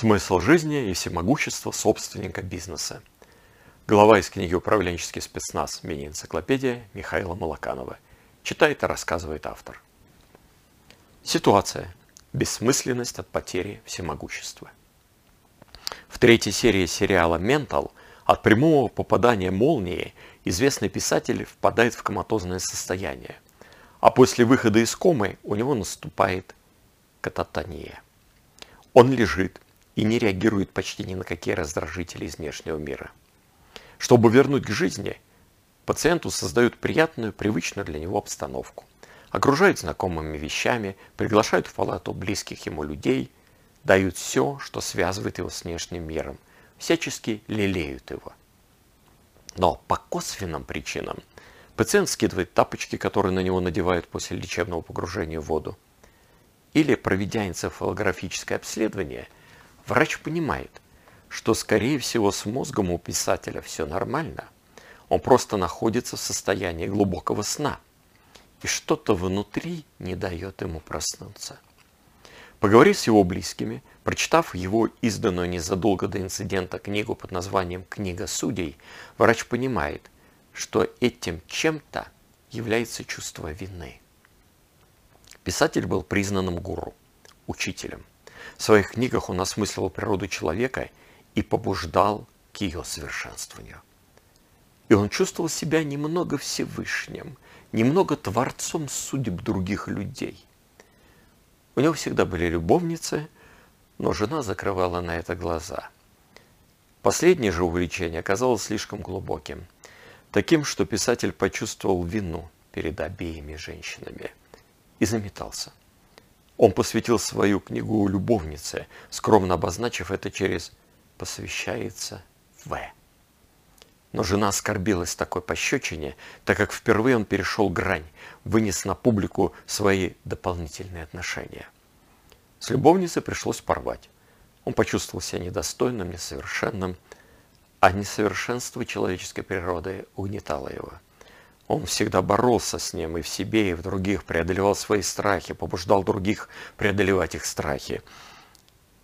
Смысл жизни и всемогущество собственника бизнеса. Глава из книги «Управленческий спецназ. Мини-энциклопедия» Михаила Малаканова. Читает и рассказывает автор. Ситуация. Бессмысленность от потери всемогущества. В третьей серии сериала «Ментал» от прямого попадания молнии известный писатель впадает в коматозное состояние, а после выхода из комы у него наступает кататония. Он лежит и не реагирует почти ни на какие раздражители из внешнего мира. Чтобы вернуть к жизни, пациенту создают приятную, привычную для него обстановку. Окружают знакомыми вещами, приглашают в палату близких ему людей, дают все, что связывает его с внешним миром, всячески лелеют его. Но по косвенным причинам пациент скидывает тапочки, которые на него надевают после лечебного погружения в воду, или, проведя энцефалографическое обследование, врач понимает, что, скорее всего, с мозгом у писателя все нормально. Он просто находится в состоянии глубокого сна. И что-то внутри не дает ему проснуться. Поговорив с его близкими, прочитав его изданную незадолго до инцидента книгу под названием «Книга судей», врач понимает, что этим чем-то является чувство вины. Писатель был признанным гуру, учителем. В своих книгах он осмысливал природу человека и побуждал к ее совершенствованию. И он чувствовал себя немного Всевышним, немного творцом судеб других людей. У него всегда были любовницы, но жена закрывала на это глаза. Последнее же увлечение оказалось слишком глубоким, таким, что писатель почувствовал вину перед обеими женщинами – и заметался. Он посвятил свою книгу любовнице, скромно обозначив это через «посвящается В». Но жена оскорбилась такой пощечине, так как впервые он перешел грань, вынес на публику свои дополнительные отношения. С любовницей пришлось порвать. Он почувствовал себя недостойным, несовершенным, а несовершенство человеческой природы угнетало его. Он всегда боролся с ним и в себе, и в других, преодолевал свои страхи, побуждал других преодолевать их страхи.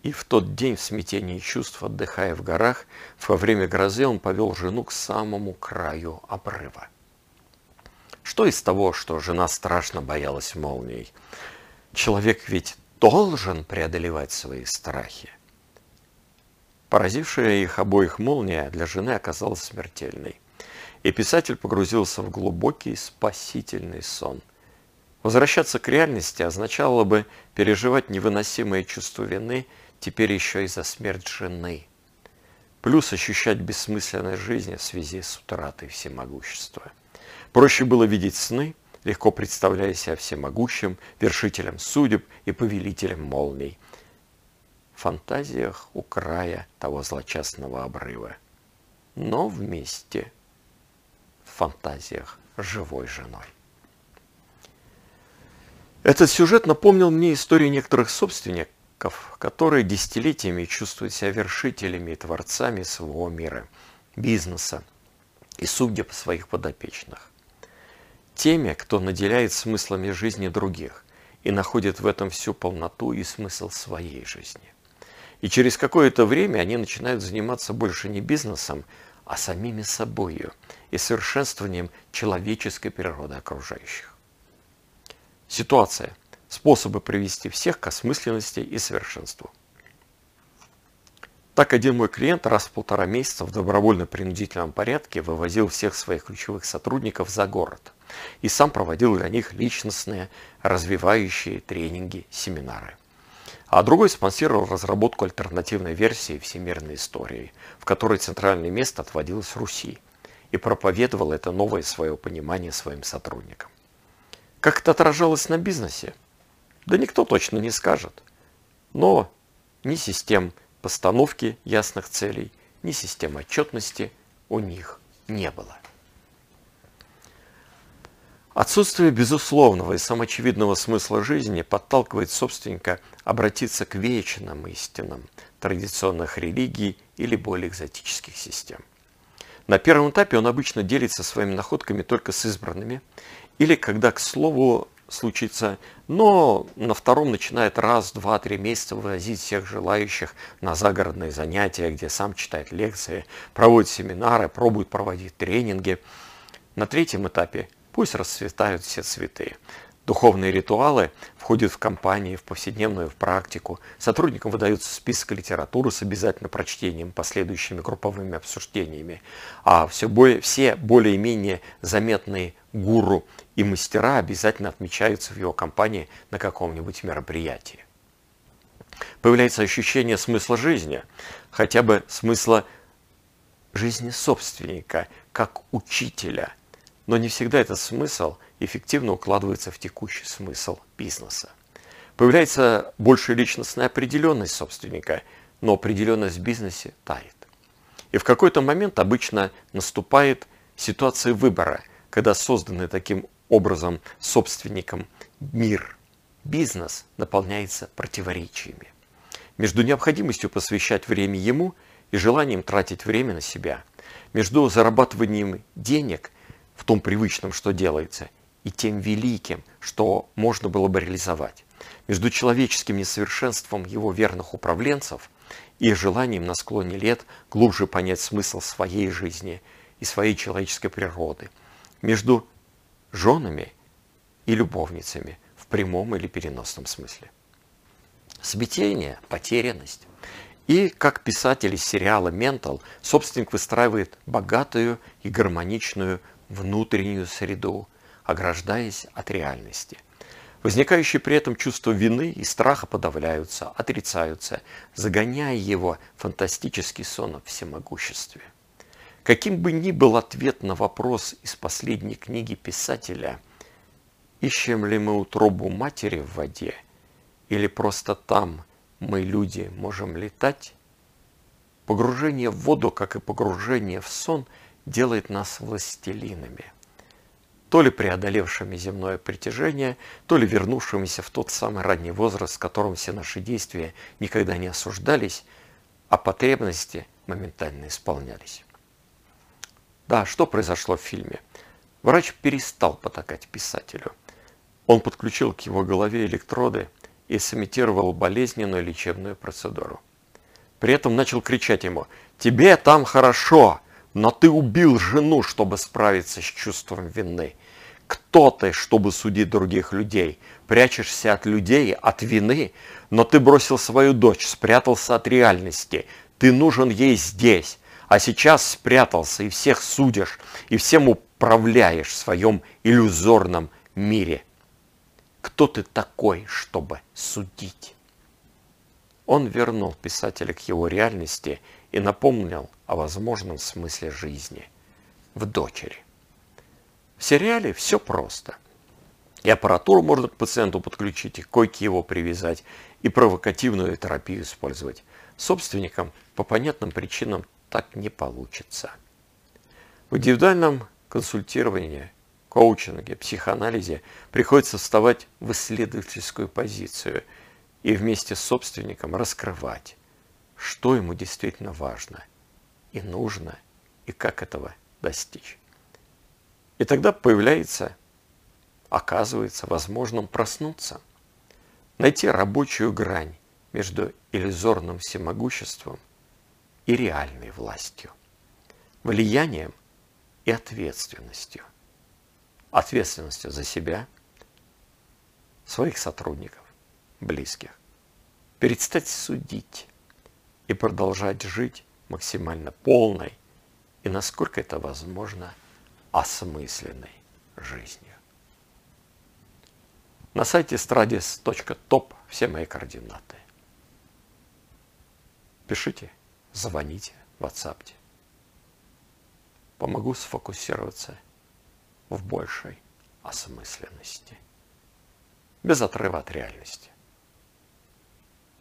И в тот день в смятении чувств, отдыхая в горах, во время грозы он повел жену к самому краю обрыва. Что из того, что жена страшно боялась молний? Человек ведь должен преодолевать свои страхи. Поразившая их обоих молния для жены оказалась смертельной. И писатель погрузился в глубокий спасительный сон. Возвращаться к реальности означало бы переживать невыносимое чувство вины теперь еще и за смерть жены. Плюс ощущать бессмысленность жизни в связи с утратой всемогущества. Проще было видеть сны, легко представляя себя всемогущим, вершителем судеб и повелителем молний. В фантазиях у края того злочастного обрыва. Но вместе – фантазиях живой женой. Этот сюжет напомнил мне историю некоторых собственников, которые десятилетиями чувствуют себя вершителями и творцами своего мира, бизнеса и судеб своих подопечных. Теми, кто наделяет смыслами жизни других и находит в этом всю полноту и смысл своей жизни. И через какое-то время они начинают заниматься больше не бизнесом, а самими собою и совершенствованием человеческой природы окружающих. Ситуация. Способы привести всех к осмысленности и совершенству. Так один мой клиент раз в полтора месяца в добровольно-принудительном порядке вывозил всех своих ключевых сотрудников за город и сам проводил для них личностные, развивающие тренинги, семинары а другой спонсировал разработку альтернативной версии всемирной истории, в которой центральное место отводилось Руси, и проповедовал это новое свое понимание своим сотрудникам. Как это отражалось на бизнесе? Да никто точно не скажет. Но ни систем постановки ясных целей, ни систем отчетности у них не было. Отсутствие безусловного и самоочевидного смысла жизни подталкивает собственника обратиться к вечным истинам традиционных религий или более экзотических систем. На первом этапе он обычно делится своими находками только с избранными, или когда, к слову, случиться, но на втором начинает раз, два, три месяца вывозить всех желающих на загородные занятия, где сам читает лекции, проводит семинары, пробует проводить тренинги. На третьем этапе пусть расцветают все цветы. Духовные ритуалы входят в компании, в повседневную в практику. Сотрудникам выдается список литературы с обязательно прочтением, последующими групповыми обсуждениями. А все, более, все более-менее заметные гуру и мастера обязательно отмечаются в его компании на каком-нибудь мероприятии. Появляется ощущение смысла жизни, хотя бы смысла жизни собственника, как учителя. Но не всегда этот смысл эффективно укладывается в текущий смысл бизнеса. Появляется большая личностная определенность собственника, но определенность в бизнесе тает. И в какой-то момент обычно наступает ситуация выбора, когда созданный таким образом собственником мир, бизнес наполняется противоречиями. Между необходимостью посвящать время ему и желанием тратить время на себя, между зарабатыванием денег в том привычном, что делается, и тем великим, что можно было бы реализовать, между человеческим несовершенством его верных управленцев и желанием на склоне лет глубже понять смысл своей жизни и своей человеческой природы, между женами и любовницами в прямом или переносном смысле. Смятение, потерянность. И, как писатель из сериала «Ментал», собственник выстраивает богатую и гармоничную внутреннюю среду, ограждаясь от реальности. Возникающие при этом чувство вины и страха подавляются, отрицаются, загоняя его в фантастический сон о всемогуществе. Каким бы ни был ответ на вопрос из последней книги писателя, ищем ли мы утробу матери в воде, или просто там мы, люди, можем летать, погружение в воду, как и погружение в сон, делает нас властелинами, то ли преодолевшими земное притяжение, то ли вернувшимися в тот самый ранний возраст, в котором все наши действия никогда не осуждались, а потребности моментально исполнялись. Да, что произошло в фильме? Врач перестал потакать писателю. Он подключил к его голове электроды и сымитировал болезненную лечебную процедуру. При этом начал кричать ему «Тебе там хорошо, но ты убил жену, чтобы справиться с чувством вины. Кто ты, чтобы судить других людей? Прячешься от людей, от вины, но ты бросил свою дочь, спрятался от реальности. Ты нужен ей здесь, а сейчас спрятался и всех судишь, и всем управляешь в своем иллюзорном мире. Кто ты такой, чтобы судить? Он вернул писателя к его реальности и напомнил о возможном смысле жизни в дочери. В сериале все просто. И аппаратуру можно к пациенту подключить, и койки его привязать, и провокативную терапию использовать. Собственникам по понятным причинам так не получится. В индивидуальном консультировании, коучинге, психоанализе приходится вставать в исследовательскую позицию и вместе с собственником раскрывать, что ему действительно важно и нужно, и как этого достичь. И тогда появляется, оказывается возможным проснуться, найти рабочую грань между иллюзорным всемогуществом и реальной властью, влиянием и ответственностью. Ответственностью за себя, своих сотрудников, близких. Перестать судить и продолжать жить максимально полной и, насколько это возможно, осмысленной жизнью. На сайте stradis.top все мои координаты. Пишите звоните, ватсапте. Помогу сфокусироваться в большей осмысленности. Без отрыва от реальности.